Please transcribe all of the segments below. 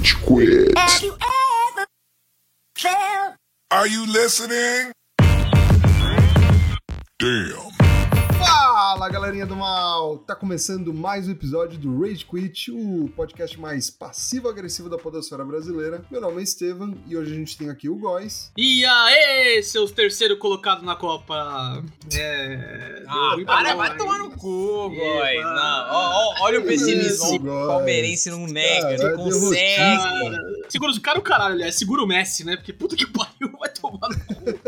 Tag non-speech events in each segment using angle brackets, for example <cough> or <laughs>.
Rage Quit. Have you ever felt Are you listening? Damn. Fala galerinha do mal! Tá começando mais um episódio do Rage Quit, o podcast mais passivo-agressivo da podosfera brasileira. Meu nome é Estevam e hoje a gente tem aqui o Góis. E aí, seus terceiro colocados na Copa? É. Ah, para, vai tomar no cu, Góis. Não, ó, ó, olha o pessimismo. O palmeirense não nega, Cara, não consegue. Cara, segura os cara o caralho, aliás. Segura o Messi, né? Porque puta que pariu, <laughs> vai tomar no cu.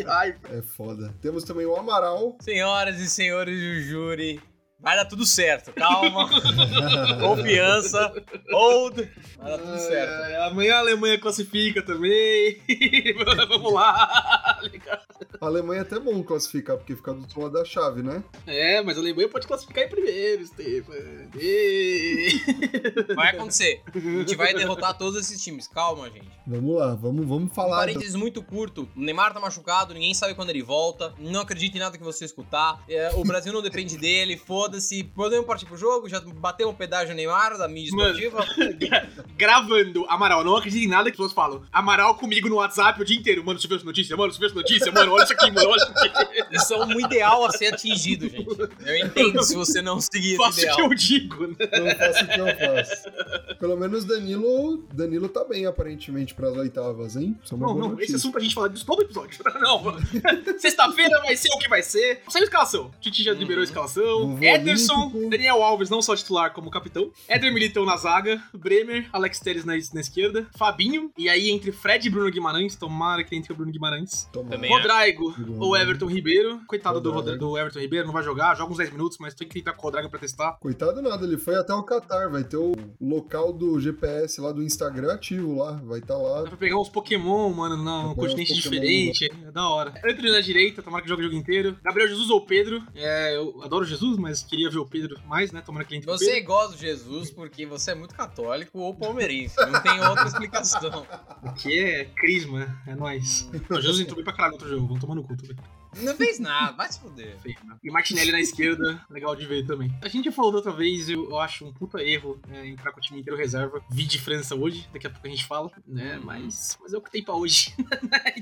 Que raiva. É foda. Temos também o Amaral. Senhoras e senhores do júri, vai dar tudo certo, calma. <laughs> Confiança, hold, vai dar tudo certo. Ai, ai, amanhã a Alemanha classifica também. <laughs> Vamos lá. <laughs> A Alemanha é até bom classificar, porque fica do outro lado da chave, né? É, mas a Alemanha pode classificar em primeiro, Stefan. Ê. <laughs> Vai acontecer. A gente vai derrotar todos esses times, calma, gente. Vamos lá, vamos, vamos Um falar. do- parênteses muito curto. O Neymar tá machucado, ninguém sabe quando ele volta. Não acredite em nada que você escutar. É, o Brasil não depende <laughs> dele, foda-se. Podemos partir pro jogo? Já bateu um pedágio Neymar da mídia esportiva? <laughs> Gravando, Amaral, não acredito em nada que as pessoas falam. Amaral comigo no WhatsApp o dia inteiro. Mano, você viu essa notícia? Mano, você viu essa notícia? Mano, olha isso aqui, mano, olha isso aqui. Isso é um ideal a ser atingido, gente. Eu entendo se você não seguir esse Faço o ideal. que eu digo, né? Não faço o que eu faço. Pelo menos Danilo, Danilo tá bem, aparentemente, pras oitavas, hein? Isso é uma Não, boa não, notícia. esse assunto a gente fala disso todo episódio. <laughs> Não, mano. <laughs> Sexta-feira vai ser o que vai ser. Saiu a escalação. Titi já liberou a escalação. Vovô Ederson. Daniel Alves não só titular como capitão. Éder Militão na zaga. Bremer, Alex Teres na, na esquerda. Fabinho. E aí entre Fred e Bruno Guimarães. Tomara que entre o Bruno Guimarães. Tomara. Também Rodrigo Rodrigo. ou Everton Ribeiro. Coitado do, do Everton Ribeiro, não vai jogar, joga uns 10 minutos, mas tem que entrar com o Rodrigo pra testar. Coitado nada, ele foi até o Qatar, vai ter o local do GPS lá do Instagram ativo lá, vai estar tá lá. Dá pra pegar uns Pokémon, mano, um pegar continente diferente. É da hora. Anthony na direita, tomara que jogue o jogo inteiro. Gabriel Jesus ou Pedro. É, eu adoro Jesus, mas queria ver o Pedro mais, né? Tomara que ele entre o Você Pedro. gosta de Jesus porque você é muito católico ou palmeirense. Não tem outra explicação. <laughs> Que é crisma, é nóis. <laughs> Não, Jesus entrou bem pra caralho no outro jogo, vamos tomar no cu também. Não fez nada, vai se fuder. Né? E Martinelli na esquerda, legal de ver também. A gente já falou da outra vez, eu, eu acho um puta erro é, entrar com o time inteiro reserva. Vi de França hoje, daqui a pouco a gente fala, né? Mas, mas é o que tem pra hoje. <laughs>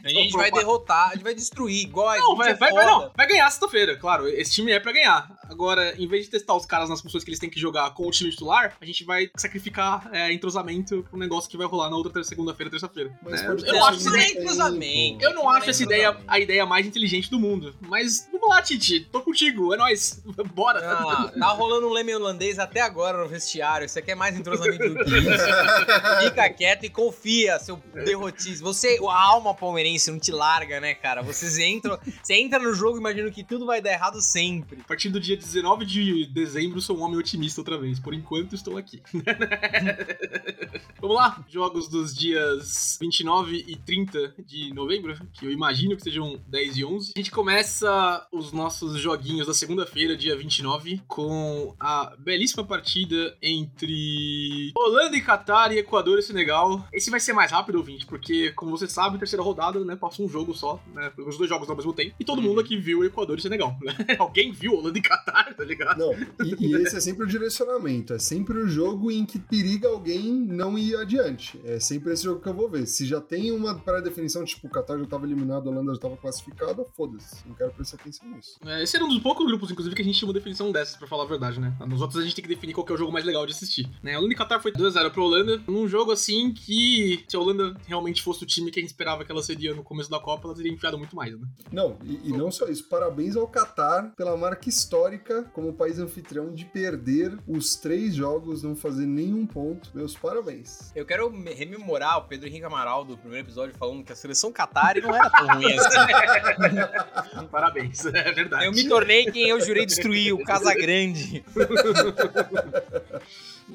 A gente vai derrotar, a gente vai destruir, igual Não, vai, vai, vai, não. Vai ganhar sexta-feira, claro. Esse time é pra ganhar. Agora, em vez de testar os caras nas funções que eles têm que jogar com o time titular, a gente vai sacrificar é, entrosamento pro negócio que vai rolar na outra segunda-feira, terça-feira. Mas né? pode eu ter acho, não é tempo. cruzamento. eu não acho essa ideia a ideia mais inteligente do mundo. Mas vamos lá, Titi. Tô contigo. É nóis. <laughs> Bora. Ah, tá rolando um leme holandês até agora no vestiário. Você quer mais entrosamento do que isso? <laughs> Fica quieto e confia, seu derrotista. Você, a alma palmeirense não te larga, né, cara? Vocês entram, você entra no jogo imaginando que tudo vai dar errado sempre. A partir do dia 19 de dezembro, sou um homem otimista outra vez. Por enquanto, estou aqui. <laughs> Vamos lá. Jogos dos dias 29 e 30 de novembro, que eu imagino que sejam 10 e 11. A gente começa os nossos joguinhos da segunda-feira, dia 29, com a belíssima partida entre Holanda e Catar e Equador e Senegal. Esse vai ser mais rápido, ouvinte, porque, como você sabe, terceira rodada, né, passou um jogo só, né, os dois jogos ao mesmo tempo, e todo mundo aqui viu Equador e Senegal, né? <laughs> Alguém viu Holanda e Catar, tá ligado? Não, e, e esse é sempre o direcionamento, é sempre o jogo em que periga alguém não ir adiante. É sempre esse jogo que eu vou ver. Se já tem uma pré-definição, tipo, o Qatar já tava eliminado, a Holanda já tava classificada, foda-se. Não quero prestar atenção nisso. É, Esse era um dos poucos grupos, inclusive, que a gente tinha uma definição dessas, pra falar a verdade, né? Nos outros a gente tem que definir qual que é o jogo mais legal de assistir. Né? A Holanda e Qatar foi 2x0 pra Holanda, num jogo assim que, se a Holanda realmente fosse o time que a gente esperava que ela seria no começo da Copa, ela teria enfiado muito mais, né? Não, e, e não só isso. Parabéns ao Qatar pela marca histórica como país anfitrião de perder os três jogos, não fazer nenhum ponto. Meus parabéns. Eu quero me- rememorar o Pedro Henrique Amaral do primeiro episódio falando que a seleção Qatari não era tão ruim assim. <laughs> <laughs> Parabéns, é verdade. Eu me tornei quem eu jurei destruir, o Casagrande. <laughs>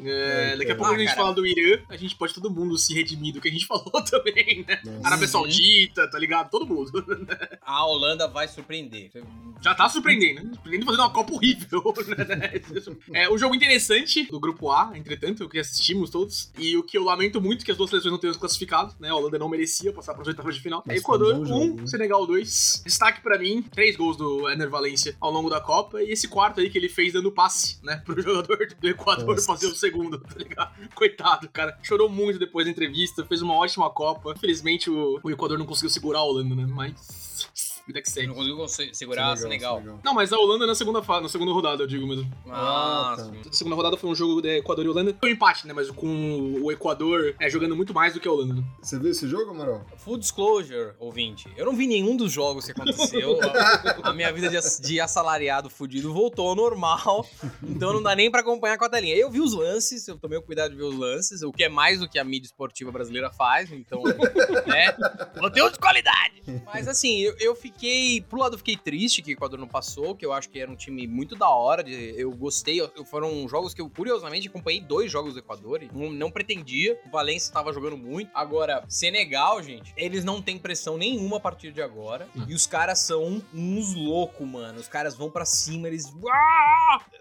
É, daqui a pouco Ah, a gente cara. fala do Irã, a gente pode todo mundo se redimir do que a gente <laughs> falou também, né? Nossa. Arábia. Saudita, tá ligado? Todo mundo. <laughs> A Holanda vai surpreender. Já tá surpreendendo, né? Surpreendendo fazendo uma Copa horrível. <laughs> né? É, o jogo interessante do grupo A, entretanto, o que assistimos todos. E o que eu lamento muito que as duas seleções não tenham se classificado, né? A Holanda não merecia passar para as oitavas de final. Mas Equador foi um 1, bom jogo, né? Senegal 2. Destaque pra mim, três gols do Ener Valência ao longo da Copa. E esse quarto aí que ele fez dando passe, né? Pro jogador do Equador Nossa. fazer o segundo tá ligado? Coitado, cara. Chorou muito depois da entrevista, fez uma ótima Copa. Infelizmente o, o Equador não conseguiu segurar a Holanda, né? Mas. Vida que segue. Não conseguiu se- segurar Senegal. Senegal. Não, mas a Holanda na segunda fase, na segunda rodada, eu digo mesmo. Ah, Ah, tá. A segunda rodada foi um jogo de Equador e Holanda. Foi um empate, né? Mas com o Equador é, jogando muito mais do que a Holanda. Você viu esse jogo, Amaral? Full disclosure, ouvinte. Eu não vi nenhum dos jogos que aconteceu. <laughs> a, a minha vida de assalariado fudido voltou ao normal. Então não dá nem pra acompanhar com a telinha. Eu vi os lances, eu tomei o cuidado de ver os lances, o que é mais do que a mídia esportiva brasileira faz. Então, né? Conteúdo de qualidade. Mas assim, eu, eu fiquei. Pro lado, eu fiquei triste que o Equador não passou, que eu acho que era um time muito da hora. Eu gostei. eu- foram jogos que eu, curiosamente, acompanhei dois jogos do Equador e não, não pretendia. O Valência estava jogando muito. Agora, Senegal, gente, eles não têm pressão nenhuma a partir de agora. Não. E os caras são uns loucos, mano. Os caras vão pra cima, eles.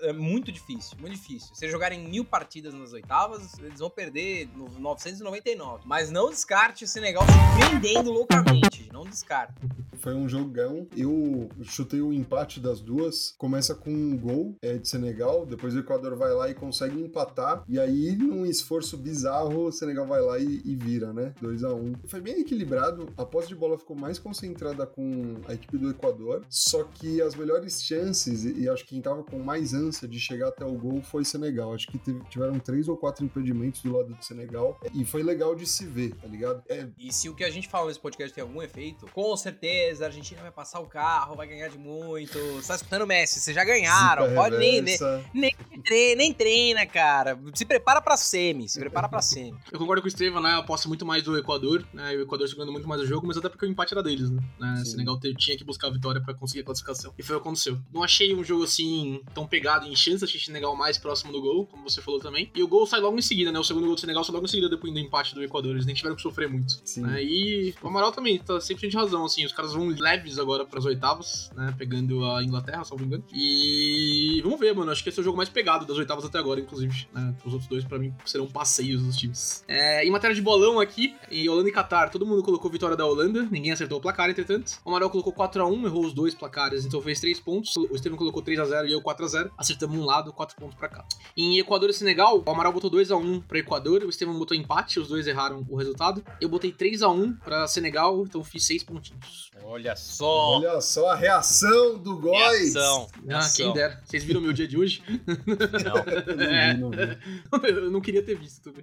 É muito difícil, muito difícil. Se jogarem mil partidas nas oitavas, eles vão perder no 999. Mas não descarte o Senegal surpreendendo loucamente. Não descarte. Foi um jogão. Eu chutei o empate das duas. Começa com um gol é, de Senegal. Depois o Equador vai lá e consegue empatar. E aí, num esforço bizarro, o Senegal vai lá e, e vira, né? 2 a 1 Foi bem equilibrado. A posse de bola ficou mais concentrada com a equipe do Equador. Só que as melhores chances, e, acho que quem tava com mais ânsia de chegar até o gol foi Senegal. Acho que tiveram três ou quatro impedimentos do lado do Senegal. E foi legal de se ver, tá ligado? É, E se o que a gente fala nesse podcast tem algum efeito, com certeza a Argentina vai passar o carro, vai ganhar de muito. Você tá escutando o Messi, vocês já ganharam. Pode nem, nem, nem, tre- nem treina, cara. Se prepara pra semi, se prepara pra semi. Eu concordo com o Estevam, né? Eu aposto muito mais do Equador, né? E o Equador jogando muito mais o jogo, mas até porque o empate era deles, né? né? O Senegal te- tinha que buscar a vitória pra conseguir a classificação. E foi o que aconteceu. Não achei um jogo assim tão pegado em chance, achei o Senegal mais próximo do gol, como você falou também. E o gol sai logo em seguida, né? O segundo gol do Senegal sai logo em seguida depois do empate do Equador. Eles nem tiveram que sofrer muito. Sim. né? E o Amaral também tá 100% de razão, assim. Os caras vão agora pras oitavas, né? Pegando a Inglaterra, salvo engano. E vamos ver, mano. Acho que esse é o jogo mais pegado das oitavas até agora, inclusive. Né? Os outros dois, pra mim, serão passeios dos times. É, em matéria de bolão aqui, em Holanda e Catar, todo mundo colocou vitória da Holanda. Ninguém acertou o placar, entretanto. O Amaral colocou 4x1, errou os dois placares, então fez 3 pontos. O Estevam colocou 3x0 e eu 4x0. Acertamos um lado, 4 pontos pra cá. Em Equador e Senegal, o Amaral botou 2x1 pra Equador, o Estevam botou empate, os dois erraram o resultado. Eu botei 3x1 pra Senegal, então fiz 6 pontinhos. Olha só. Olha só a reação do Góis. Reação. Ah, reação. quem dera. Vocês viram meu dia de hoje? Não. Eu <laughs> não vi, não vi. <laughs> Eu não queria ter visto também.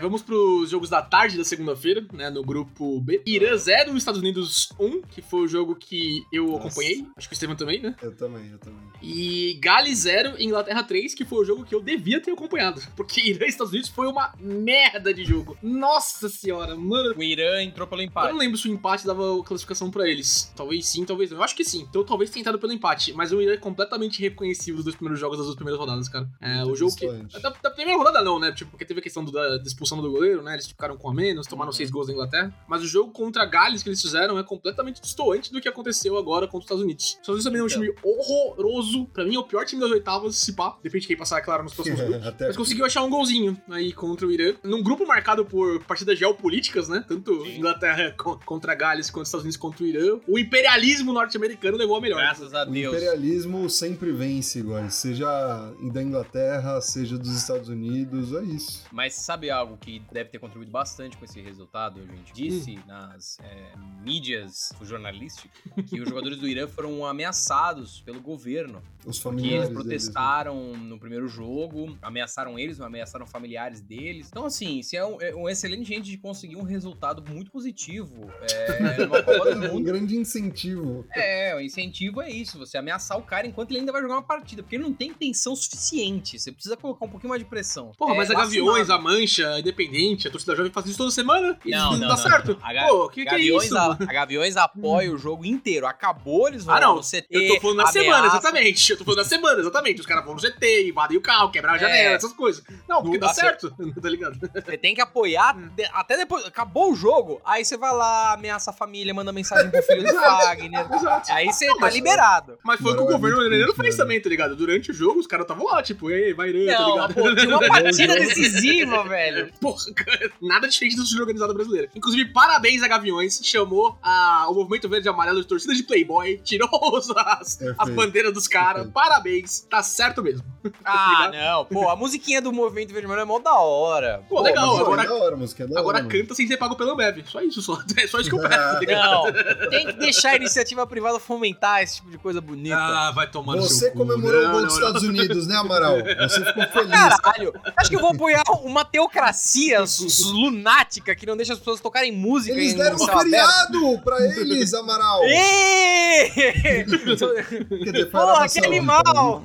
Vamos pros jogos da tarde da segunda-feira, né? No grupo B. Irã 0, Estados Unidos 1, que foi o jogo que eu Nossa. acompanhei. Acho que o Estevam também, né? Eu também, eu também. E Gales 0, Inglaterra 3, que foi o jogo que eu devia ter acompanhado. Porque <laughs> Irã e Estados Unidos foi uma merda de jogo. Nossa senhora, mano. O Irã entrou pelo Eu não empate. lembro se o empate dava classificação pra eles. Talvez sim, talvez não. Eu acho que sim. Então talvez tenha entrado pelo empate. Mas o Irã é completamente reconhecível dos dois primeiros jogos das duas primeiras rodadas, cara. É, o jogo que. Da, da primeira rodada não, né? Tipo, porque teve a questão do- da, da expulsão do goleiro, né? Eles ficaram com a menos, tomaram Uhum. seis gols da Inglaterra. Mas o jogo contra Gales que eles fizeram é completamente distoante do que aconteceu agora contra os Estados Unidos. Os Estados Unidos também é um Então. time horroroso. Pra mim é o pior time das oitavas, se pá. Depende de quem passar, é claro, nos próximos <laughs> grupos. Até Mas conseguiu achar um golzinho aí contra o Irã. Num grupo marcado por partidas geopolíticas, né? Tanto Sim. Inglaterra co- contra Gales quanto Estados Unidos contra o Irã. O imperialismo norte-americano levou a melhor. Graças a O Deus. imperialismo sempre vence, Góis. Seja da Inglaterra, seja dos Estados Unidos, é isso. Mas sabe algo que deve ter contribuído bastante com esse resultado, gente? Disse nas é, mídias jornalísticas que os jogadores do Irã foram ameaçados pelo governo. Os Que familiares eles deles, né? protestaram no primeiro jogo, ameaçaram eles, ameaçaram familiares deles. Então, assim, isso é um, é um excelente jeito de conseguir um resultado muito positivo. É, <laughs> numa Copa do né? Um Mundo. grande incentivo. É, o incentivo é isso, você ameaçar o cara enquanto ele ainda vai jogar uma partida, porque ele não tem tensão suficiente. Você precisa colocar um pouquinho mais de pressão. Porra, É mas a Gaviões, a. Mancha, a Independente, a torcida jovem faz isso toda semana Não, não, não, dá não, certo. não. A Ga- Pô, que que é isso? a, a Gaviões apoia o jogo inteiro. Acabou, eles vão Ah, não. no CT. Eu tô falando na semana, ameaça. exatamente. Eu tô falando na semana, exatamente. Os caras vão no GT, invadem o carro, quebrar a É. janela, essas coisas. Não, porque No- dá certo, <laughs> tá ligado? Você tem que apoiar até depois. Acabou o jogo, aí você vai lá, ameaça a família, manda mensagem pro filho Fagner. Exato. Aí você Não, tá liberado. Mas foi o que o é governo crítico, fez também, tá ligado? Durante o jogo, os caras estavam lá, tipo, ei, vai Irã, tá ligado? pô, tinha uma partida <laughs> decisiva, velho. <laughs> Porra, cara, nada diferente do estilo organizado brasileiro. Inclusive, parabéns a Gaviões, chamou a, o movimento verde e amarelo de torcida de Playboy, tirou os- as, as bandeiras dos caras. Parabéns, tá certo mesmo. <laughs> Ah, ligado? não. Pô, a musiquinha do Movimento Verde e Amarelo é mó da hora. Pô, legal, mas agora- É da hora, música é da Agora hora, mano. canta sem ser pago pelo Ambev. Só isso, só. É só isso que eu peço, tá ligado? Não, tem que deixar a iniciativa privada fomentar esse tipo de coisa bonita. Ah, vai tomar no Você comemorou o Não, gol não, dos não. Estados Unidos, né, Amaral? Você ficou feliz. Caralho, acho que eu vou apoiar uma teocracia lunática que não deixa as pessoas tocarem música Eles em deram um aberto. feriado pra eles, Amaral. <laughs> Porra, que animal!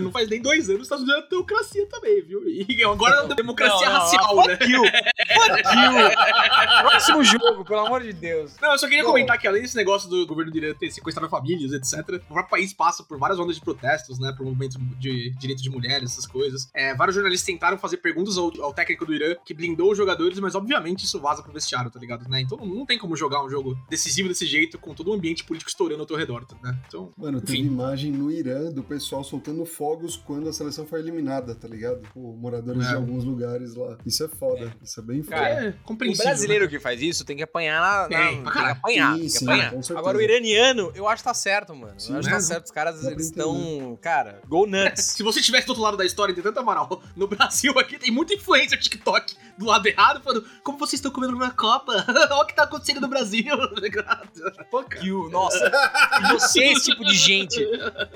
Não faz nem dois anos, os Estados Unidos é teocracia também, viu? E agora é democracia Não, não, racial, ah, né? Fuck you! Fuck you! Próximo jogo, pelo amor de Deus. Não, eu só queria Bom. comentar que além desse negócio do governo do Irã ter sequestrado famílias, etc., o próprio país passa por várias ondas de protestos, né? Por movimentos de direitos de mulheres, essas coisas. É, vários jornalistas tentaram fazer perguntas ao, ao técnico do Irã, que blindou os jogadores, mas obviamente isso vaza pro vestiário, tá ligado? Né? Então não tem como jogar um jogo decisivo desse jeito, com todo o ambiente político estourando ao teu redor, né? Então, Mano, teve Enfim. imagem no Irã do pessoal soltando fogos quando a seleção foi eliminada, tá ligado? Pô, moradores É. de alguns lugares lá. Isso é foda. Isso é bem foda. Cara, é O compreensível. brasileiro que faz isso tem que apanhar na. na- Tem, tem que apanhar. Sim, tem que sim, apanhar. Certeza. Agora, o iraniano, eu acho que tá certo, mano. Sim, eu acho que né? tá certo. Os caras, eles estão. Cara, go nuts. <laughs> Se você estivesse do outro lado da história, tem tanta moral. No Brasil aqui tem muita influência TikTok do lado errado, falando como vocês estão comendo na Copa? <laughs> Olha o que tá acontecendo no Brasil. <laughs> tá ligado? Pô, cara. you, nossa. <laughs> Você, esse tipo de gente.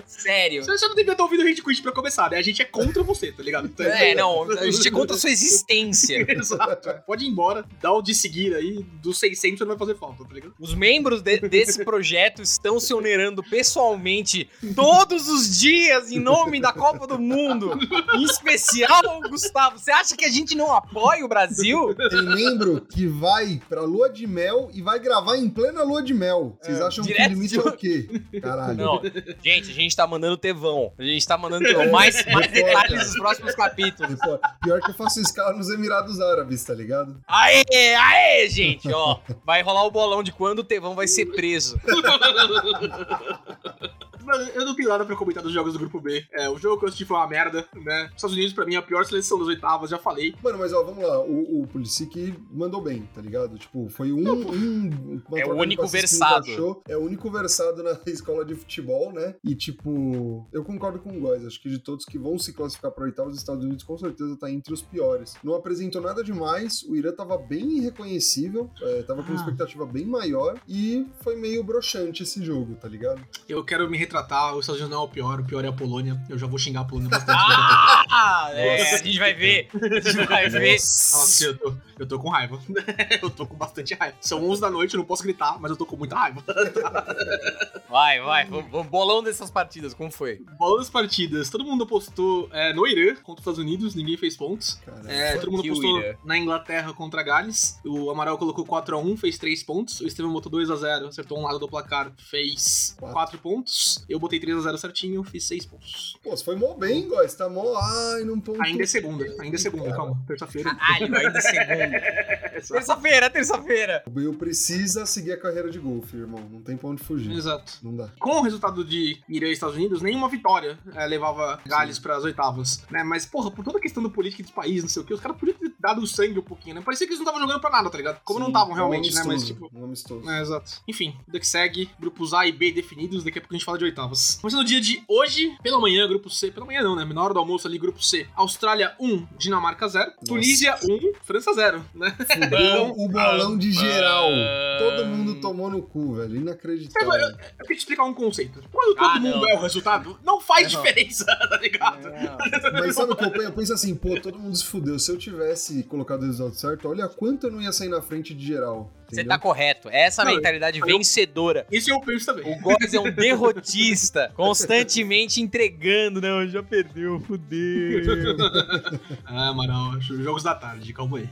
Sério. Você não devia ter ouvido o Hate Quit pra começar, né? A gente é contra você, tá ligado? Então, É, não, a gente é contra a sua existência. Exato. Pode ir embora, dá o de seguir aí, dos 600 você não vai fazer falta, tá ligado? Os membros de- desse projeto estão se onerando pessoalmente todos os dias em nome da Copa do Mundo. Em especial, Gustavo. Você acha que a gente não apoia o Brasil? <laughs> Tem membro que vai pra lua de mel e vai gravar em plena lua de mel. Vocês É, acham que o limite de- é o quê? Caralho. Não, gente, a gente tá mandando tevão. A gente tá mandando tevão. Mais, mais detalhes nos próximos capítulos. Pior que eu faço escala nos Emirados Árabes, tá ligado? Aê, aê, gente, ó. Vai rolar o bolão de quando o Tevão vai ser preso. <laughs> Mano, eu não tenho nada pra comentar dos jogos do grupo B. É, o jogo que eu assisti foi uma merda, né? Os Estados Unidos, pra mim, é a pior seleção das oitavas, já falei. Mano, mas ó, vamos lá. O, o Pulisic mandou bem, tá ligado? Tipo, foi um. um uma É o único versado. encaixou. É o único versado na <laughs> escola de futebol, né? E, tipo, eu concordo com o Góis. Acho que de todos que vão se classificar pra oitavas, os Estados Unidos com certeza tá entre os piores. Não apresentou nada demais. O Irã tava bem irreconhecível. é, tava com uma Ah. expectativa bem maior. E foi meio broxante esse jogo, tá ligado? Eu quero me retratar, os Estados Unidos não é o pior, o pior é a Polônia. Eu já vou xingar a Polônia <laughs> bastante. Ah, é, a gente vai ver. <laughs> A gente vai ver. Nossa, eu tô, eu tô com raiva. <laughs> eu tô com bastante raiva. São 11 da noite, eu não posso gritar, mas eu tô com muita raiva. Vai, vai. Bolão dessas partidas, como foi? Bola das partidas. Todo mundo apostou é, no Irã contra os Estados Unidos, ninguém fez pontos. É, todo mundo Irã. na Inglaterra contra Gales. O Amaral colocou 4x1, fez 3 pontos. O Estevam botou 2x0, acertou um lado do placar, fez Quatro. 4 pontos. Eu botei 3x0 certinho, fiz 6 pontos. Pô, você foi mó bem, Góis. Tá mó. Ai, não ponto. Ainda é segunda, ainda é segunda, calma. Terça-feira. Caralho, ainda é segunda. <laughs> Terça-feira, terça-feira. O Bale precisa seguir a carreira de golfe, irmão. Não tem pra onde fugir. Exato. Não dá. Com o resultado de Irã e Estados Unidos, nenhuma vitória é, levava Gales para as oitavas, né? Mas, porra, por toda a questão do política dos países, não sei o que, os caras podiam ter dado o sangue um pouquinho, né? Parecia que eles não estavam jogando pra nada, tá ligado? Como não Sim, estavam um realmente, né? Mas, tipo, Um amistoso. É, exato. Enfim, vida que segue, grupos A e B definidos, daqui a pouco a gente fala de oitavas. Começando no dia de hoje, pela manhã, grupo C, pela manhã não, né? Na hora do almoço ali, grupo C. Austrália 1, Dinamarca 0. Tunísia 1, França 0, né? O bolão de geral. Todo mundo tomou no cu, velho. Inacreditável. Eu queria te explicar um conceito. Quando todo Ah, mundo não. é o resultado, não faz Não. diferença, <laughs> tá ligado? Mas sabe o que eu penso? Eu penso assim, pô, todo mundo se fudeu. Se eu tivesse colocado o resultado certo, olha quanto eu não ia sair na frente de geral. Você tá correto. Essa Não, mentalidade eu- vencedora. Isso eu penso também. O Góes é um derrotista, <laughs> constantemente entregando. Não, já perdeu, fudeu. <laughs> Ah, Amaral, jogos da tarde, calma aí.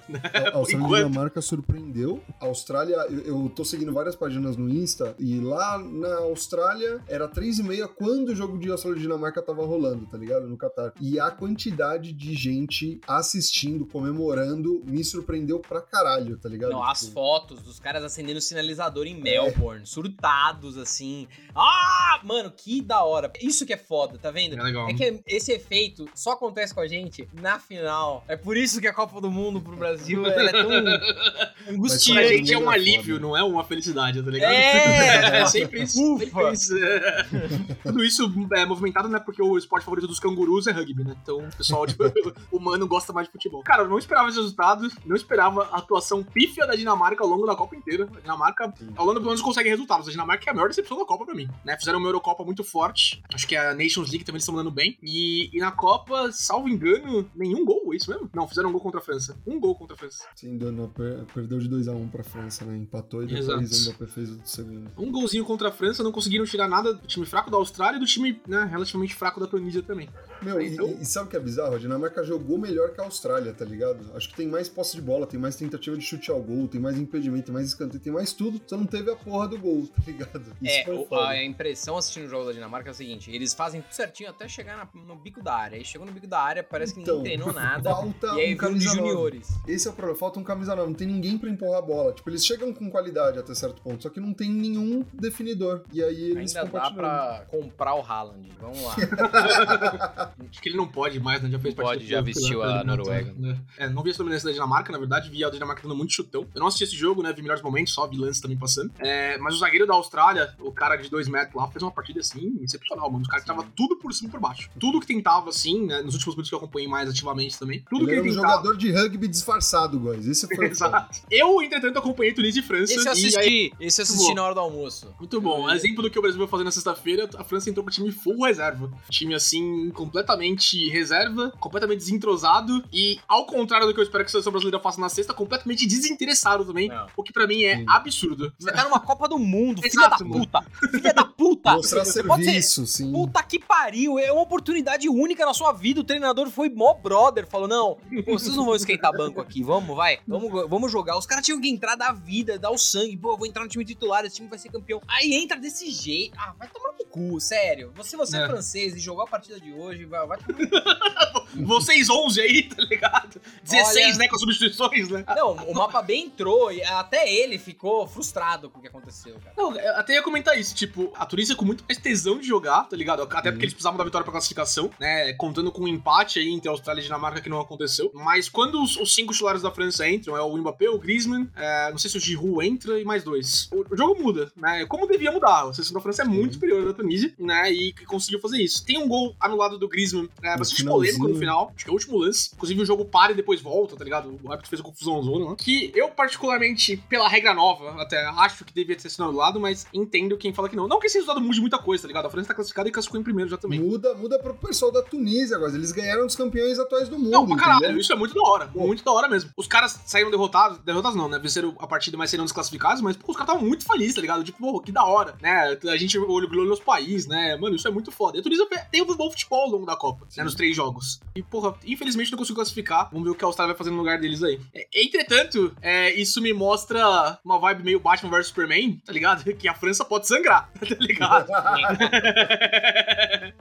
Austrália e enquanto- Dinamarca surpreendeu. A Austrália, eu, eu tô seguindo várias páginas no Insta, e lá na Austrália era 3h30 quando o jogo de Austrália e Dinamarca tava rolando, tá ligado? No Catar. E a quantidade de gente assistindo, comemorando me surpreendeu pra caralho, tá ligado? Não, as Tipo, fotos dos caras acendendo sinalizador em Melbourne, surtados assim. Ah, mano, que da hora. Isso que é foda, tá vendo? É legal. É que esse efeito só acontece com a gente na final. É por isso que a Copa do Mundo pro Brasil ela é tão Pra angustiante. gente é um Foda. alívio, não é uma felicidade, tá ligado? É! <laughs> É sempre isso. Ufa. Sempre isso. É. <laughs> Tudo isso é movimentado, né? Porque o esporte favorito dos cangurus é rugby, né? Então o pessoal tipo, <laughs> humano gosta mais de futebol. Cara, eu não esperava esse resultado, não esperava a atuação pífia da Dinamarca ao longo da Copa inteira. A Dinamarca, ao longo pelo menos, consegue resultados. A Dinamarca é a maior decepção da Copa pra mim, né? Fizeram uma Eurocopa muito forte. Acho que a Nations League também eles estão mandando bem. E, e na Copa, salvo engano, nenhum gol, é isso mesmo? Não, fizeram um gol contra a França. Um gol contra a França. Sim, per- perdeu de 2x1 pra França, né? Empatou e depois Exato. Mbappé fez o segundo. Um golzinho contra a França, não conseguiram tirar nada do time fraco da Austrália e do time né, relativamente fraco da Tunísia também. Meu, e, Então- e sabe o que é bizarro? A Dinamarca jogou melhor que a Austrália, tá ligado? Acho que tem mais posse de bola, tem mais tentativa de chute ao gol, tem mais impedimento, tem mais escanteio, tem mais tudo, só não teve a porra do gol, tá ligado? Isso É, foi o- foda. a impressão assistindo o jogo da Dinamarca é o seguinte: eles fazem tudo certinho até chegar na- no bico da área. Aí chegou no bico da área, parece que Então, ninguém treinou nada. Falta e aí um de camisa juniores. Esse é o problema, falta um camisa 9, não tem ninguém pra empurrar a bola. Tipo, eles chegam com qualidade até certo ponto, só que não tem nenhum definidor. E aí eles Ainda dá pra comprar o Haaland. Vamos lá. <laughs> Acho que ele não pode mais, né? Já fez pode, já vestiu a Noruega. né? É, não vi a dominância da Dinamarca, na verdade, vi a Dinamarca dando muito chutão. Eu não assisti esse jogo, né? Vi melhores momentos, só vi lances também passando. É, mas o zagueiro da Austrália, o cara de dois metros lá, fez uma partida assim, excepcional, mano. Os caras que tava tudo por cima e por baixo. Tudo que tentava, assim, né? Nos últimos minutos que eu acompanhei mais ativamente também. Tudo Ele que era ele um tentava. jogador de rugby disfarçado, guys. Esse foi o. <laughs> Exato. Eu, entretanto, acompanhei Tunísia e França. Esse eu e aí- assisti, esse eu assisti bom. na hora do almoço. Muito bom. Exemplo do que o Brasil vai fazer na sexta-feira, a França entrou com o time full reserva. Time, assim, completamente reserva, completamente desentrosado e, ao contrário do que eu espero que a seleção brasileira faça na sexta, completamente desinteressado também, Não. o que pra mim é Sim. absurdo. Você tá numa Copa do Mundo, filha Exato, da mano. puta! Filha da puta! Mostrar Você pode ser- serviço, sim. Puta que pariu, é uma oportunidade única na sua vida. O treinador foi mó brother, falou: não, vocês não vão esquentar banco aqui, vamos, vai, vamos, vamos jogar. Os caras tinham que entrar da vida, dar o sangue, pô, vou entrar no time titular, esse time vai ser campeão. Aí entra desse jeito. Ah, vai tomar no cu, sério. Se você é, É. francês e jogou a partida de hoje, vai, vai tomar no cu. <laughs> Vocês 11 aí, tá ligado? 16, Olha- né, com as substituições, né? Não, o mapa bem entrou e até ele ficou frustrado com o que aconteceu, cara. Não, eu até ia comentar isso, tipo, a Tunísia com muito mais tesão de jogar, tá ligado? Até porque eles precisavam da vitória pra classificação, né? Contando com um empate aí entre Austrália e Dinamarca que não aconteceu. Mas quando os, os cinco titulares da França entram, é o Mbappé, o Griezmann, é, não sei se o Giroud entra e mais dois. O, o jogo muda, né? Como devia mudar. A seleção da França é muito superior à da Tunísia, né? E que conseguiu fazer isso. Tem um gol anulado do Griezmann, é, bastante polêmico no final. Acho que é o último lance. Inclusive o jogo para e depois volta, tá ligado? O árbitro fez a confusão zona lá. Que eu, particularmente, pela regra nova, até acho que devia ter sido anulado, mas entendo quem fala que não. Não que esse resultado mude muita coisa, tá ligado? A França tá classificada e classificou em primeiro já também. Muda, muda pro pessoal da Tunísia agora. Eles ganharam os campeões atuais do mundo. Não, pra caralho, entendeu? isso é muito da hora. Muito da hora mesmo. Os caras saíram derrotados, derrotados não, né? Venceram a partida, mas seriam desclassificados, mas pô, os caras estavam muito felizes, tá ligado? Tipo, pô, que da hora, né? A gente olhou nos países, né? Mano, isso é muito foda. E a Tunísia tem um bom futebol ao longo da Copa, né? Nos três jogos. E, porra, infelizmente não conseguiu classificar. Vamos ver o que Austrália vai fazer no lugar deles aí. É, entretanto, é, isso me mostra uma vibe meio Batman vs Superman, tá ligado? <laughs> Que a França pode sangrar, <laughs> tá ligado? <laughs>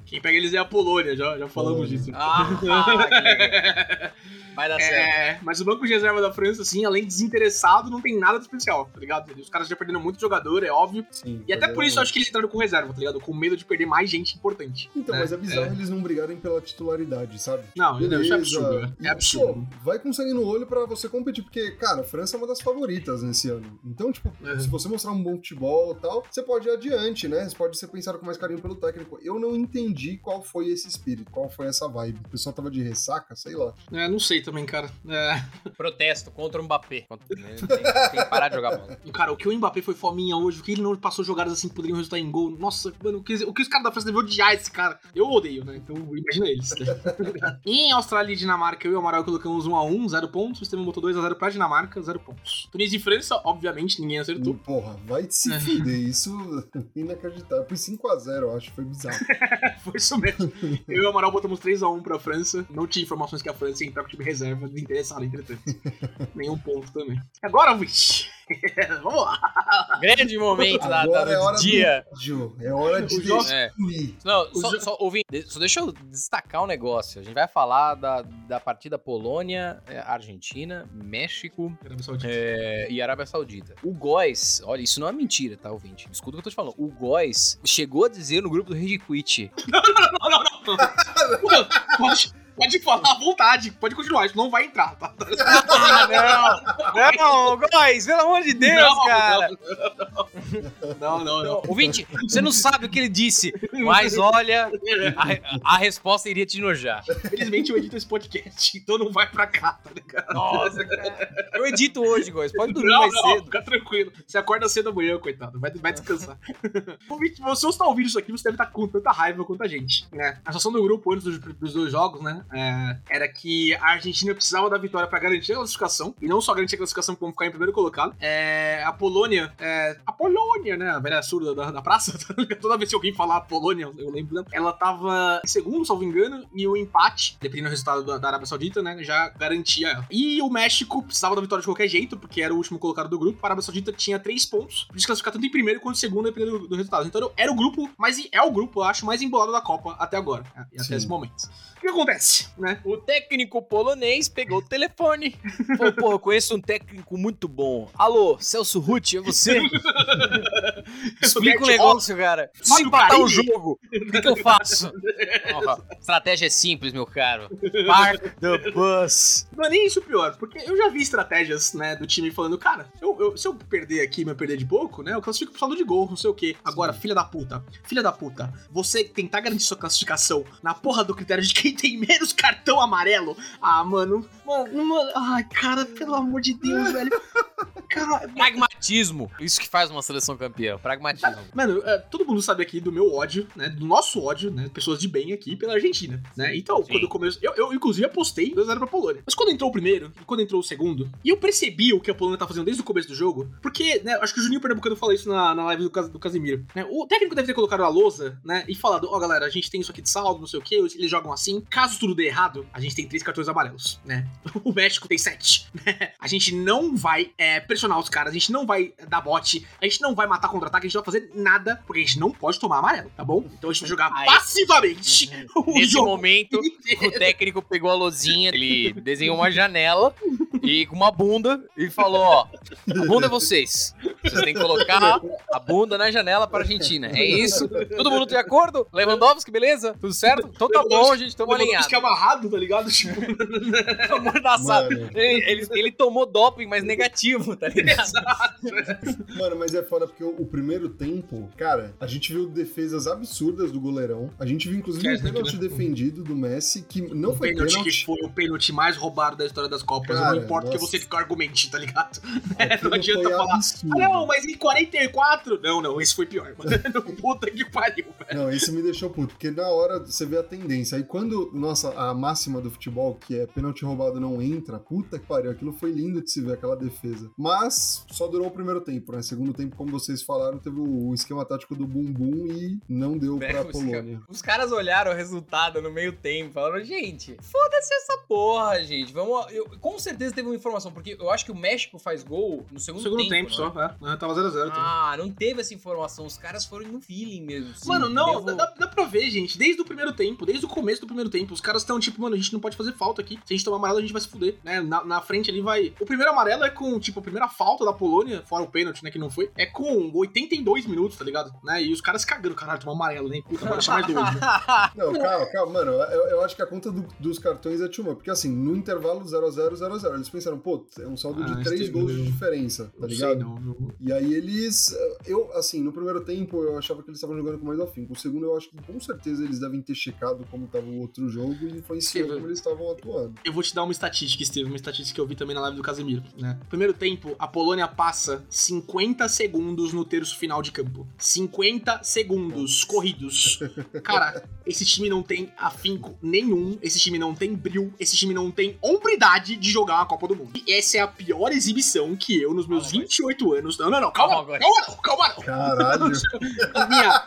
Quem pega eles é a Polônia, já, já falamos Polônia. disso. Ah, que legal. Vai dar certo. É, mas o banco de reserva da França, assim, além de desinteressado, não tem nada de especial, tá ligado? Os caras já perderam muito jogador, é óbvio. Sim, E até por isso eu acho que eles entraram com reserva, tá ligado? Com medo de perder mais gente importante. Então, né? mas é bizarro eles não brigarem pela titularidade, sabe? Não, Beleza. isso é absurdo. né? E, É absurdo. Vai com sangue no olho pra você competir, porque, cara, a França é uma das favoritas nesse ano. Então, tipo, É. se você mostrar um bom futebol e tal, você pode ir adiante, né? Você pode ser pensado com mais carinho pelo técnico. Eu não entendi qual foi esse espírito, qual foi essa vibe. O pessoal tava de ressaca, sei lá. É, não sei também, cara. É, Protesto contra o Mbappé. <laughs> Tem, tem que parar de jogar bola. Cara, o que o Mbappé foi fominha hoje, o que ele não passou jogadas assim que poderiam resultar em gol. Nossa, mano, o que, o que os caras da França devem odiar esse cara. Eu odeio, né? Então imagina eles. <laughs> em Austrália e Dinamarca, eu e o Amaral colocamos 1x1, 0 pontos. O Estevam botou 2x0 pra Dinamarca, 0 pontos. Tunísia e França, obviamente, ninguém acertou. Porra, vai se É. fuder. Isso inacreditável. Foi 5x0, eu acho. Foi bizarro. <laughs> Foi isso mesmo. Eu e o Amaral botamos 3x1 pra França. Não tinha informações que a França ia entrar com o time reserva, desinteressado, entretanto. <laughs> Nenhum ponto também. Agora, Wish. <laughs> Vamos lá. Grande momento da, da- é do hora dia. É hora de É. Não, O só, jo- só, ouvindo, só deixa eu destacar um negócio. A gente vai falar da, da partida Polônia, é, Argentina, México Arábia é, e Arábia Saudita. O Góis, olha, isso não é mentira, tá, ouvinte? Escuta o que eu tô te falando. O Góis chegou a dizer no grupo do Rede Quit. <laughs> Não, não, não. Mano, <laughs> pode, pode falar à vontade. Pode continuar. Isso não vai entrar, tá? <laughs> Não! Não, Góis, pelo amor de Deus, Não, cara! Não, não, não. Ouvinte, você não sabe o que ele disse, mas olha, a, a resposta iria te enojar. Felizmente eu edito esse podcast, então não vai pra cá, tá ligado? Nossa, cara. Eu edito hoje, Góis. Pode dormir Não, mais não, cedo. fica tranquilo. Você acorda cedo amanhã, coitado. Vai, vai descansar. <laughs> Ouvinte, Se você está ouvindo isso aqui, você deve estar com tanta raiva quanto a gente. Né? A situação do grupo antes dos, dos dois jogos, né? É, era que a Argentina precisava da vitória para garantir a classificação. E não só garantir a classificação, como ficar em primeiro colocado. É, a Polônia. é, a Polônia, né? A velha surda da, da praça. <laughs> tá? Toda vez que alguém falar Polônia, eu lembro. dela. Ela tava em segundo, salvo engano. E o empate, dependendo do resultado da, da Arábia Saudita, né? Já garantia ela. E o México precisava da vitória de qualquer jeito, porque era o último colocado do grupo. A Arábia Saudita tinha três pontos. Podia classificar tanto em primeiro quanto em segundo, dependendo do, do resultado. Então era o grupo, mas é o grupo, eu acho, mais embolado da Copa até agora. né, E até Sim. esse momento. O que acontece, né? O técnico polonês pegou o telefone. <laughs> Falou, pô, eu conheço um técnico muito bom. Alô, Celso Ruth, é você? <laughs> Explica o Bert negócio, cara. Fábio empatar o jogo. O que, que eu faço? <laughs> Estratégia é simples, meu caro. Park the bus. Não é nem isso pior, porque eu já vi estratégias, né, do time falando, cara, eu, eu- se eu perder aqui, mas perder de pouco, né, eu classifico pro saldo de gol, não sei o quê. Agora, filha da puta, filha da puta, você tentar garantir sua classificação na porra do critério de quem tem menos cartão amarelo, ah, mano, mano, mano, ai, cara, pelo amor de Deus, <laughs> velho. Pragmatismo. Isso que faz uma seleção campeã. Pragmatismo. Mano, é, todo mundo sabe aqui do meu ódio, né? Do nosso ódio, né? Pessoas de bem aqui pela Argentina, né? Então, Sim. quando eu começo. Eu, eu, inclusive, apostei 2x0 pra Polônia. Mas quando entrou o primeiro e quando entrou o segundo, e eu percebi o que a Polônia tá fazendo desde o começo do jogo, porque, né? Acho que o Juninho Pernambucano falou isso na, na live do, do Casimiro. Né, o técnico deve ter colocado a lousa, né? E falado: Ó, galera, a gente tem isso aqui de saldo, não sei o quê, eles jogam assim. Caso tudo dê errado, a gente tem três cartões amarelos, né? <laughs> O México tem sete, né? A gente não vai é, pressionar os caras, a gente não vai dar bote, a gente não vai matar contra-ataque, a gente não vai fazer nada, porque a gente não pode tomar amarelo, tá bom? Então a gente vai jogar Aí- passivamente <laughs> o Nesse jogo momento, o técnico pegou a lozinha, ele desenhou uma janela e com uma bunda e falou: Ó, a bunda é vocês. Vocês têm que colocar a bunda na janela para a Argentina. É isso? Todo mundo de acordo? Lewandowski, beleza? Tudo certo? Então tá bom, a gente tomou alinhado. que é amarrado, tá ligado? Tipo, <laughs> Amordaçado. Ele, ele, ele tomou doping, mas negativo, tá ligado? Mano, mas é foda porque o, o primeiro tempo, cara, a gente viu defesas absurdas do goleirão. A gente viu, inclusive, um Kesnick, pênalti né? defendido do Messi, que não o foi pênalti pênalti. que foi o pênalti mais roubado da história das Copas. Cara, não importa o que você argumente, tá ligado? Aquilo não adianta falar. absurdo. Ah, não, mas em 44. Não, não, esse foi pior, mano. <laughs> Puta que pariu, velho. Não, esse me deixou puto, porque na hora você vê a tendência. Aí quando, nossa, a máxima do futebol, que é pênalti roubado não entra, puta que pariu, aquilo foi lindo de se ver, aquela defesa. Mas só durou o primeiro tempo, né? Segundo tempo, como vocês falaram, teve o esquema tático do bumbum e não deu pra Os Polônia. ca- Os caras olharam o resultado no meio tempo, falaram, gente, foda-se essa porra, gente. Vamos. Eu, com certeza teve uma informação, porque eu acho que o México faz gol no segundo, Segundo tempo. tempo, né? só, é. Tava 0x0 também. Ah, não teve essa informação. Os caras foram no feeling mesmo. assim. Mano, não, Devo- dá, dá pra ver, gente. Desde o primeiro tempo, desde o começo do primeiro tempo, os caras estão tipo, mano, a gente não pode fazer falta aqui. Se a gente tomar amarelo, a gente vai se fuder, né? Na, na frente ali vai. O primeiro amarelo é com, tipo, a primeira falta da Polônia, fora o pênalti, né? Que não foi. É com 82 minutos, tá ligado? Né? E os caras cagando, caralho, tomar amarelo, né? Puta, bora deixar mais dois, né? <laughs> Não, calma, calma, mano, eu, eu acho que a conta do- dos cartões é tchuma, porque assim, no intervalo 0x0, 0x0, eles pensaram, pô, é um saldo Ah, de isso 3 tem- gols de diferença, tá ligado? sei, não. não. E aí eles. Eu, assim, no primeiro tempo eu achava que eles estavam jogando com mais afinco. O segundo eu acho que com certeza eles devem ter checado como estava o outro jogo e influenciou Sim, como eles estavam atuando. Eu vou te dar uma estatística, Steve, uma estatística que eu vi também na live do Casemiro, né? Primeiro tempo, a Polônia passa 50 segundos no terço final de campo. 50 segundos corridos. Cara, esse time não tem afinco nenhum, esse time não tem bril, esse time não tem hombridade de jogar uma Copa do Mundo. E essa é a pior exibição que eu, nos meus Calma, 28 anos. Não, não, não, calma, Calma, calma, não, calma, não. Caralho, <laughs> Minha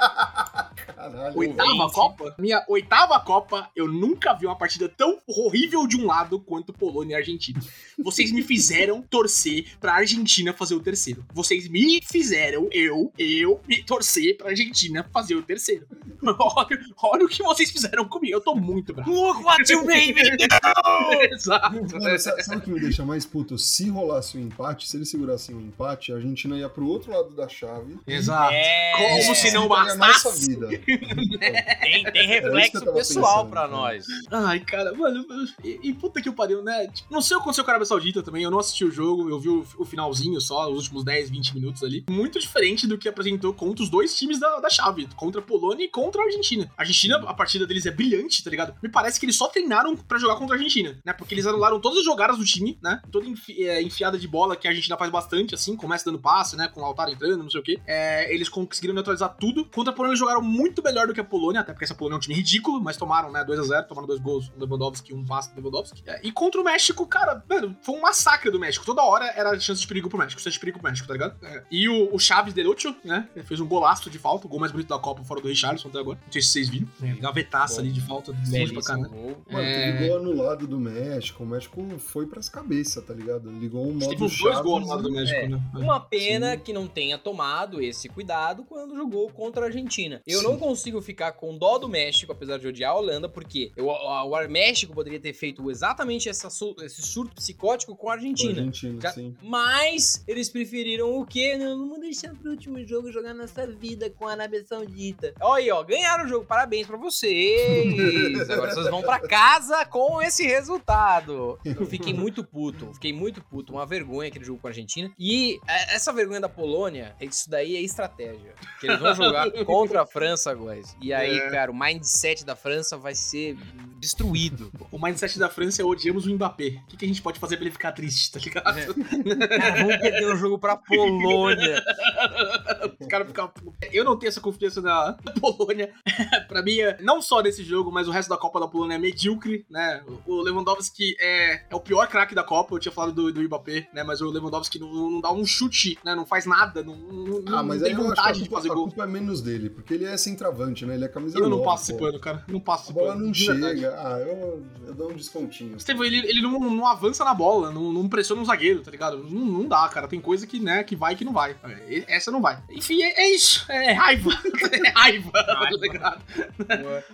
caralho. oitava ouvinte. Copa, minha oitava Copa, eu nunca vi uma partida tão horrível de um lado quanto Polônia e Argentina. Vocês me fizeram torcer pra Argentina fazer o terceiro. Vocês me fizeram, eu, eu, me torcer pra Argentina fazer o terceiro. <laughs> Olha, olha o que vocês fizeram comigo. Eu tô muito bravo. Look what you <laughs> made me do! Exato. Mano, sabe o que me deixa mais puto? Se rolasse um empate, se eles segurassem um empate, a Argentina ia pro outro lado da chave. Exato. É, Como se não a nossa bastasse. vida. Tem, tem É reflexo pessoal pensando, pra cara. nós. Ai, cara, mano, e, e puta que pariu, né? Tipo, não sei o que aconteceu com a Arábia Saudita também, eu não assisti o jogo, eu vi o, o finalzinho só, os últimos 10, 20 minutos ali. Muito diferente do que apresentou contra os dois times da, da chave, contra a Polônia e contra a Argentina. A Argentina, a partida deles é brilhante, tá ligado? Me parece que eles só treinaram pra jogar contra a Argentina, né? Porque eles anularam todas as jogadas do time, né? Toda enfi- é, enfiada de bola que a Argentina faz bastante, assim, começa dando passe, né? Com o Lautaro entrando, não sei o quê. É, eles conseguiram neutralizar tudo. Contra a Polônia, eles jogaram muito melhor do que a Polônia, até porque essa Polônia é um time ridículo, mas tomaram, né, 2x0, tomaram dois gols, um Lewandowski e um passe do Lewandowski. É, e contra o México, cara, mano, foi um massacre do México. Toda hora era chance de perigo pro México, chance de perigo pro México, tá ligado? É, e o, o Chaves Delucho, né, ele fez um golaço de falta, o gol mais bonito da Copa fora do Richarlison até agora. Não sei se vocês viram. É, gavetaça Bom. ali de falta, longe pra caramba. gol. Mano, É. teve gol anulado do México. O México foi pras cabeças, tá ligado? Ligou um modo Teve uns dois gols no lado do México, É. né? Uma pena Sim. que não tenha tomado esse cuidado quando jogou contra a Argentina. Eu Sim. não consigo ficar com dó do México, apesar de odiar a Holanda, porque eu- o, o México poderia ter feito exatamente essa esse surto psicótico com a com a Argentina. Argentina, Já- Mas eles preferiram o quê? Não, vamos deixar pro último jogo jogar nossa vida com a Arábia Saudita. Olha aí, ó, ganharam o jogo, parabéns pra vocês. <laughs> Agora vocês vão pra casa com esse resultado. Eu fiquei muito puto, fiquei muito puto, uma vergonha aquele jogo com a Argentina. E é, essa vergonha da Polônia, isso daí é estratégia. Que eles vão jogar <laughs> contra a França, guys. E aí, É. cara, o mindset da França vai ser destruído. O mindset da França é odiamos o Mbappé. O que, que a gente pode fazer pra ele ficar triste, tá ligado? Cara, vamos perder o jogo pra Polônia. <laughs> Os caras ficam. Eu não tenho essa confiança na Polônia. <laughs> pra mim, é- não só nesse jogo, mas o resto da Copa da Polônia é medíocre, né? O Lewandowski é, é o pior craque da Copa. Eu tinha falado do, do Mbappé, né? Mas o Lewandowski não, não dá um chute, né? Não faz nada, não, não, Ah, mas não tem a vontade de fazer a gol. culpa é menos dele, porque ele é centroavante, né? Ele é camisa Eu não nove, passo esse pano, cara. Não passo A esse bola pano. não de verdade. chega. Ah, eu, eu dou um descontinho. Estevão, ele, ele não, não avança na bola, não, não pressiona um zagueiro, tá ligado? Não, não dá, cara. Tem coisa que, né, que vai e que não vai. É, Essa não vai. Enfim, é, é isso. É raiva. <laughs> É raiva, tá ligado?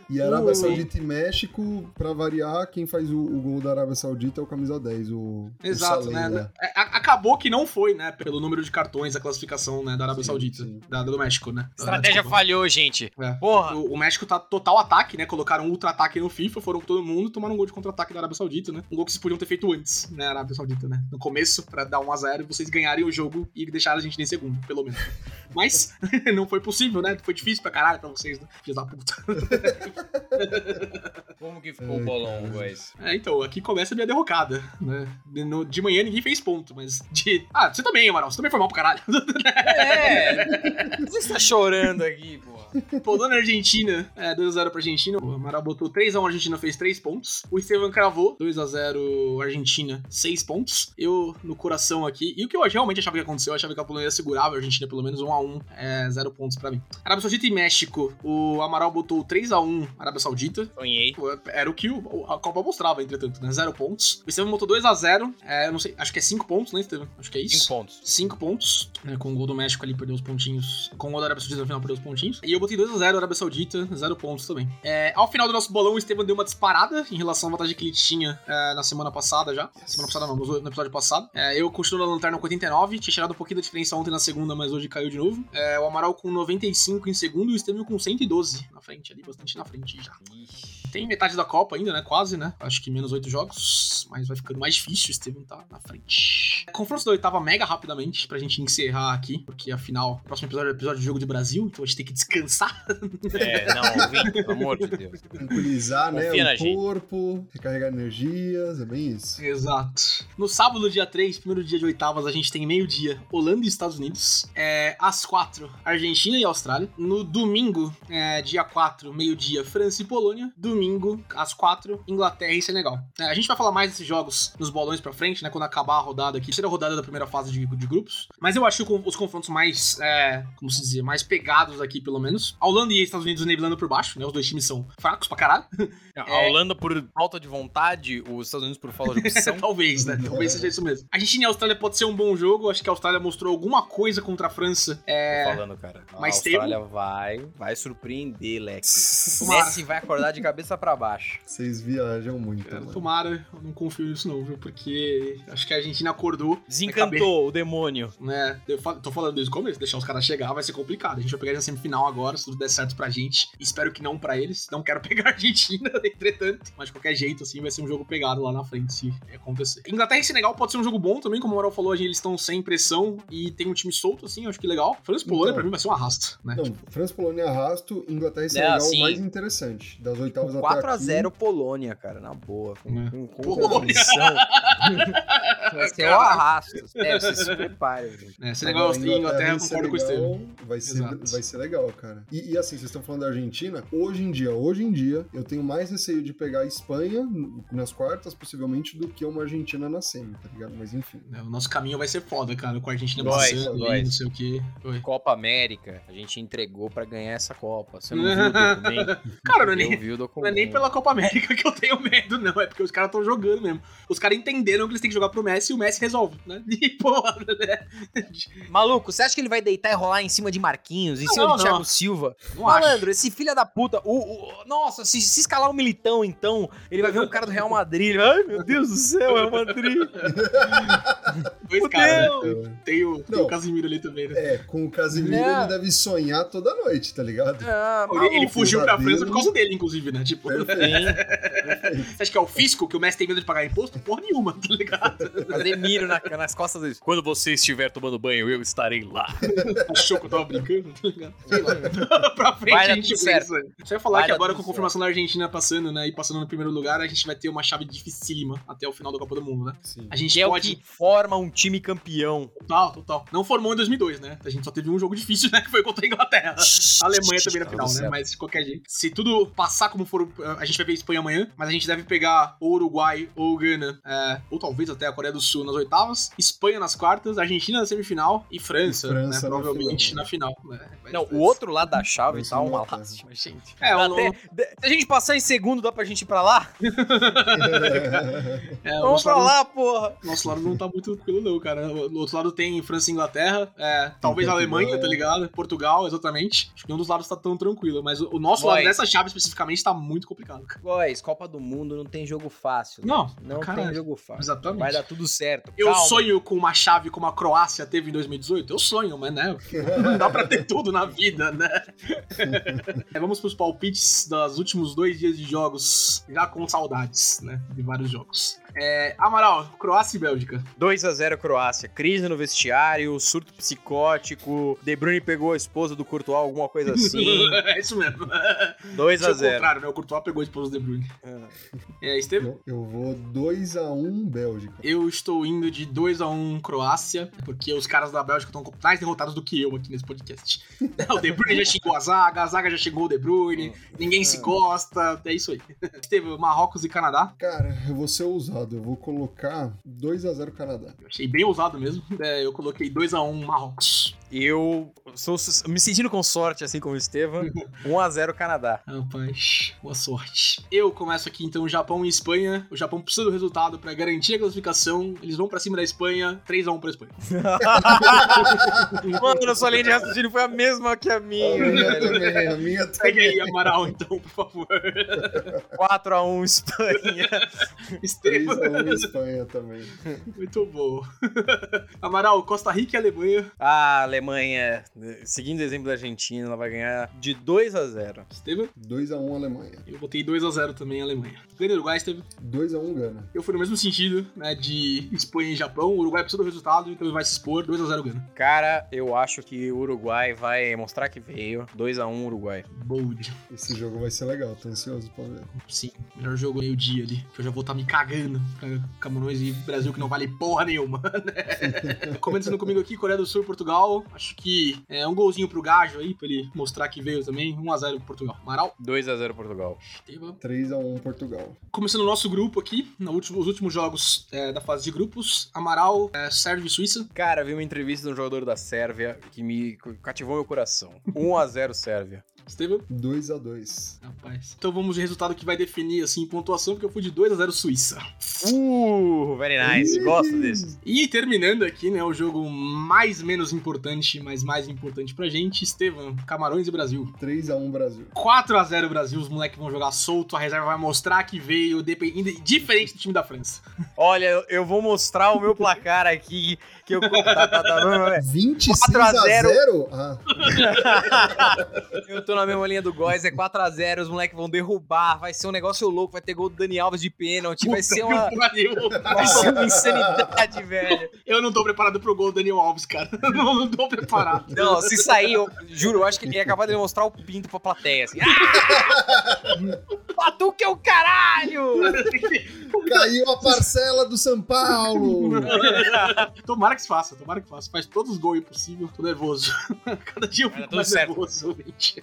E Arábia. Saudita e México, pra variar, quem faz o, o gol da Arábia Saudita é o camisa 10, o, Exato, o né? É, a- acabou que não foi, né? Pelo número de cartões, a classificação né, da Arábia Sim, Saudita. sim. Da, do México, né? Estratégia Desculpa. falhou, gente. É. Porra. O, o México tá total ataque, né? Colocaram um ultra-ataque no FIFA, foram com todo mundo, tomaram um gol de contra-ataque da Arábia Saudita, né? Um gol que vocês podiam ter feito antes, né? Arábia Saudita, né? No começo, pra dar 1x0 e vocês ganharem o jogo e deixarem a gente em segundo, pelo menos. Mas <laughs> não foi possível, né? Foi difícil pra caralho pra vocês, né? Filhos da puta. <laughs> Como que ficou Ai, o bolão, guys? É, então, aqui começa a minha derrocada, né? De, manhã ninguém fez ponto, mas de. Ah, você também, Amaral, você também foi mal pro caralho. É. <laughs> Você está chorando aqui, porra. Polônia e Argentina, é, 2x0 pra Argentina. O Amaral botou 3x1, a Argentina fez 3 pontos. O Estevam cravou 2x0 Argentina, 6 pontos. Eu, no coração aqui. E o que eu realmente achava que aconteceu, eu achava que a Polônia segurava a Argentina pelo menos 1x1, é, 0 pontos pra mim. Arábia Saudita e México, o Amaral botou 3x1 Arábia Saudita. Sonhei. Era o que a Copa mostrava, entretanto, né? 0 pontos. O Estevam botou 2x0, é, eu não sei, acho que é 5 pontos, né, Estevam? Acho que é isso. 5 pontos. 5 pontos, né, com o gol do México ali, perdeu os pontinhos. Com o gol da Arábia Saudita no final, perdeu os pontinhos. E eu botei 2x0 Arábia Saudita, 0 pontos também. É, ao final do nosso bolão, o Esteban deu uma disparada em relação à vantagem que ele tinha é, na semana passada já. Semana passada não, no episódio passado. É, eu continuo na lanterna com 89, tinha tirado um pouquinho da diferença ontem na segunda, mas hoje caiu de novo. É, o Amaral com 95 em segundo e o Esteban com 112 na frente ali, bastante na frente já. Tem metade da Copa ainda, né? Quase, né? Acho que menos oito jogos, mas vai ficando mais difícil. O Steven tá na frente. Confronto da oitava mega rapidamente pra gente encerrar aqui, porque afinal, o próximo episódio é o episódio de jogo de Brasil, então a gente tem que descansar. É, não, Vini, pelo amor de Deus. Tranquilizar, né? Confia na O gente. corpo, recarregar energias, é bem isso. Exato. No sábado, dia 3, primeiro dia de oitavas, a gente tem meio-dia Holanda e Estados Unidos. É, às 4, Argentina e Austrália. No domingo, é, dia 4, meio-dia, França e Polônia. Domingo, às 4, Inglaterra e Senegal. É, a gente vai falar mais desses jogos nos bolões pra frente, né? Quando acabar a rodada aqui. Terceira rodada da primeira fase de, de grupos. Mas eu acho que os confrontos mais, é, como se dizer, mais pegados aqui, pelo menos. A Holanda e Estados Unidos nivelando por baixo, né? Os dois times são fracos pra caralho. <laughs> A Holanda por falta de vontade, os Estados Unidos por falta de opção. <laughs> Talvez, né? Talvez seja isso mesmo. A Argentina e a Austrália pode ser um bom jogo. Acho que a Austrália mostrou alguma coisa contra a França. É. Tô falando, cara. A Mas Austrália vai, vai surpreender, Lex. <laughs> Tomara. Messi vai acordar de cabeça pra baixo. Vocês viajam muito, Cara, mano. Tomara, eu não confio nisso não, viu? Porque acho que a Argentina acordou. Desencantou o demônio. Né? Eu tô falando desde o começo, deixar os caras chegar vai ser complicado. A gente vai pegar na semifinal agora, se tudo der certo pra gente. Espero que não pra eles. Não quero <laughs> pegar a Argentina, entretanto. Mas de qualquer jeito, assim, vai ser um jogo pegado lá na frente, se acontecer. Inglaterra e Senegal pode ser um jogo bom também, como o Moral falou, a gente- eles estão sem pressão e tem um time solto, assim, acho que legal. França e Polônia, Então. pra mim, vai ser um arrasto, né? Não, França, Polônia arrasto, Inglaterra e Senegal sim. o mais interessante. Das oitavas até 4x0 Polônia, cara, na boa. Com, É. com, com Polônia. condição. <laughs> Vai ser o arrasto. É, você se prepare, gente. É, Senegal e Inglaterra, eu concordo com o Estevam. Vai ser, Exato. vai ser legal, cara. E, e assim, vocês estão falando da Argentina, hoje em dia, hoje em dia, eu tenho mais receio de pegar a Espanha nas quartas, possivelmente, do que uma Argentina na semi, tá ligado? Mas enfim. É, O nosso caminho vai ser foda, cara, com a Argentina Nós, passando nós. não sei o quê. Oi. Copa América, a gente entregou pra ganhar essa Copa. Você não viu o <laughs> documento? Cara, não é, Eu nem, vi o não é nem pela Copa América que eu tenho medo, não. É porque os caras estão jogando mesmo. Os caras entenderam que eles têm que jogar pro Messi e o Messi resolve, né? <laughs> E, porra, né? Maluco, você acha que ele vai deitar e rolar em cima de Marquinhos, em Não, cima não, de Thiago Silva? Não acho. Malandro, esse filho da puta. O, o- nossa, se, se escalar o Militão, então, ele vai ver um cara do Real Madrid. ele Ai, meu Deus do céu, Real Madrid. <laughs> Dois caras, né? Tem o, tem Não. o Casimiro ali também, né? É, com o Casimiro Não. ele deve sonhar toda noite, tá ligado? Ah, Ele, ele fugiu pra. França por causa dele, inclusive, né? Tipo, Perfeito. <laughs> você acha que é o fisco que o Messi tem medo de pagar imposto? Porra nenhuma, tá ligado? Fazer miro na- nas costas deles. Quando você estiver tomando banho, eu estarei lá. <laughs> Achou que eu tava brincando, tá ligado? Sei lá. <laughs> pra frente Vai a gente certo. Você vai falar Vai que agora com a confirmação da Argentina passando, né? E passando no primeiro lugar, a gente vai ter uma chave dificílima até o final da Copa do Mundo, né? Sim. A gente Que é o pode. que forma um time campeão. Total, total. Não formou em 2002, né? A gente só teve um jogo difícil, <laughs> né? Que foi contra a Inglaterra. A Alemanha também na Meu final, né? Mas de qualquer jeito. Se tudo passar como for. A gente vai ver a Espanha amanhã, mas a gente deve pegar ou o Uruguai ou Gana, é, ou talvez até a Coreia do Sul nas oitavas, Espanha nas quartas, Argentina na semifinal e França, E França né? na Provavelmente na final. né? Não, o outro lado da chave ser tá uma uma lástima, gente. É, o, Até- se a gente passar em segundo, dá pra gente ir pra lá? <laughs> é, Vamos pra lado, lá, porra. nosso lado não tá muito tranquilo, não, cara. Do outro lado tem França e Inglaterra, é, talvez Portugal. Alemanha, tá ligado? Portugal, exatamente. Acho que nenhum dos lados tá tão tranquilo, mas o, nosso Vai. lado dessa chave especificamente tá muito complicado, cara. Boys, Copa do Mundo não tem jogo fácil. Não, Não caralho. tem jogo fácil. Exatamente. Vai dar tudo certo. Eu Calma. sonho com uma chave como a Croácia teve em 2018? Eu sonho, mas né? <laughs> Não dá pra ter tudo na vida, né? <laughs> É, vamos pros palpites dos últimos dois dias de jogos, já com saudades, né? De vários jogos. É, Amaral, Croácia e Bélgica. 2x0 Croácia. Crise no vestiário, surto psicótico. De Bruyne pegou a esposa do Courtois, alguma coisa assim. <laughs> é isso mesmo. Isso é o 2x0. contrário, né? O Courtois pegou a esposa do De Bruyne. É, Estevam? Eu, eu vou 2x1 Bélgica. Eu estou indo de 2x1 Croácia, porque os caras da Bélgica estão mais derrotados do que eu aqui nesse podcast. <laughs> o De Bruyne já xingou a zaga, a zaga já xingou o De Bruyne, ninguém se gosta, é isso aí. <laughs> Estevam, Marrocos e Canadá. Cara, eu vou ser ousado. Eu vou colocar 2x0 Canadá. Eu achei bem ousado mesmo. É, eu coloquei 2x1 Marrocos. Eu sou me sentindo com sorte, assim como o Estevam. <laughs> 1x0 Canadá. Rapaz, boa sorte. Eu começo aqui então Japão e Espanha. O Japão precisa do resultado pra garantir a classificação. Eles vão pra cima da Espanha, 3x1 pra Espanha. <laughs> Mano, a sua linha de raciocínio foi a mesma que a A minha, também, a minha <laughs> Segue também. aí, Amaral, então, por favor. 4x1 Espanha. Estevam. 3x1 Espanha também. Muito bom. Amaral, Costa Rica e Alemanha. Ah, Alemanha, seguindo o exemplo da Argentina, ela vai ganhar de 2 a 0 Estevam? 2x1 Alemanha. Eu botei 2x0 também Alemanha. Ganha o Uruguai, Estevam? 2x1 Gana. Eu fui no mesmo sentido, né, de Espanha e Japão. O Uruguai precisa do resultado, então ele vai se expor. 2x0 Gana. Cara, eu acho que o Uruguai vai mostrar que veio. 2 a 1 Uruguai. Bold. Esse jogo vai ser legal, tô ansioso pra ver. Sim, melhor jogo meio-dia ali. Que eu já vou estar me cagando pra Camarões e Brasil, que não vale porra nenhuma, <laughs> né? Comentando comigo aqui, Coreia do Sul e Portugal. Acho que é um golzinho pro Gajo aí, pra ele mostrar que veio também. 1x0 pro Portugal. Amaral, 2 a 0 Portugal. Estevam. 3x1 Portugal. Começando o nosso grupo aqui, no último, os últimos jogos é, da fase de grupos. Amaral, é, Sérvia e Suíça. Cara, vi uma entrevista de um jogador da Sérvia que me cativou meu coração. 1 a 0 Sérvia. Estevam. 2x2. Rapaz. Então vamos de resultado que vai definir, assim, pontuação, porque eu fui de 2x0 Suíça. Uh, very nice. Gosto desse. E terminando aqui, né, o jogo mais menos importante, mas mais importante pra gente, Estevam, Camarões e Brasil. 3x1 Brasil. 4x0 Brasil, os moleques vão jogar solto, a reserva vai mostrar que veio, depend- diferente do time da França. Olha, eu- vou mostrar o meu placar aqui. Que eu. Tá, tá, tá, não, não, é. 26 4 a a 0. 0? Ah, <laughs> Eu tô na mesma linha do Góis, é 4x0, os moleques vão derrubar, vai ser um negócio louco, vai ter gol do Dani Alves de pênalti, vai ser uma, Puta vai ser uma insanidade, velho. Eu não tô preparado pro gol do Daniel Alves, cara. <laughs> Não, não tô preparado. Não, se sair, eu juro, eu acho que ele é capaz de mostrar o pinto pra plateia, assim. Ah! Batuque é o caralho! caiu a parcela do São Paulo. <laughs> Tomara que se faça, tomara que faça. Faz todos os gols impossível. Tô nervoso. <laughs> Cada dia eu fico mais certo. nervoso, gente.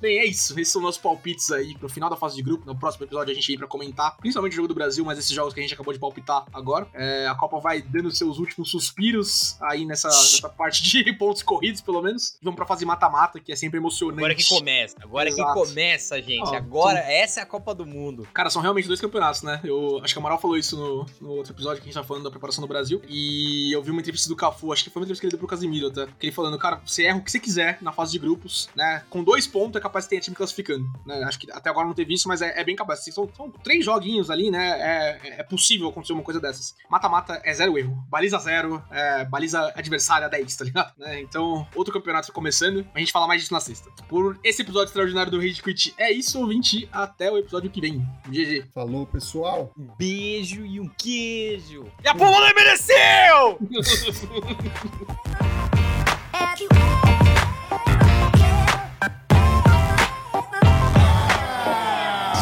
Bem, é isso. Esses são nossos palpites aí pro final da fase de grupo. No próximo episódio a gente vem pra comentar, principalmente o jogo do Brasil, mas esses jogos que a gente acabou de palpitar agora. É, a Copa vai dando seus últimos suspiros aí nessa, nessa parte de <laughs> pontos corridos, pelo menos. Vamos pra fase mata-mata, que é sempre emocionante. Agora que começa, agora que Exato. começa, gente. Ó, Agora, essa é a Copa do Mundo. Cara, são realmente dois campeonatos, né? Eu acho que a Amaral falou isso no, no outro episódio que a gente tava falando da preparação do Brasil. E eu vi uma entrevista do Cafu, acho que foi uma entrevista que ele deu pro Casimiro até. Que ele falando, cara, você erra o que você quiser na fase de grupos, né? Com dois pontos é capaz de ter time classificando, né? Acho que até agora não teve isso, mas é, é bem capaz. São, são três joguinhos ali, né? É, é possível acontecer uma coisa dessas. Mata-mata é zero erro. Baliza zero, é, baliza adversária 10, tá ligado? <laughs> Né? Então, outro campeonato começando. A gente fala mais disso na sexta. Por esse episódio extraordinário do Rage Quit é isso, ouvinte. Até o episódio que vem. GG. Falou, pessoal. Um beijo e um queijo. E a pomba não mereceu! <laughs> <laughs>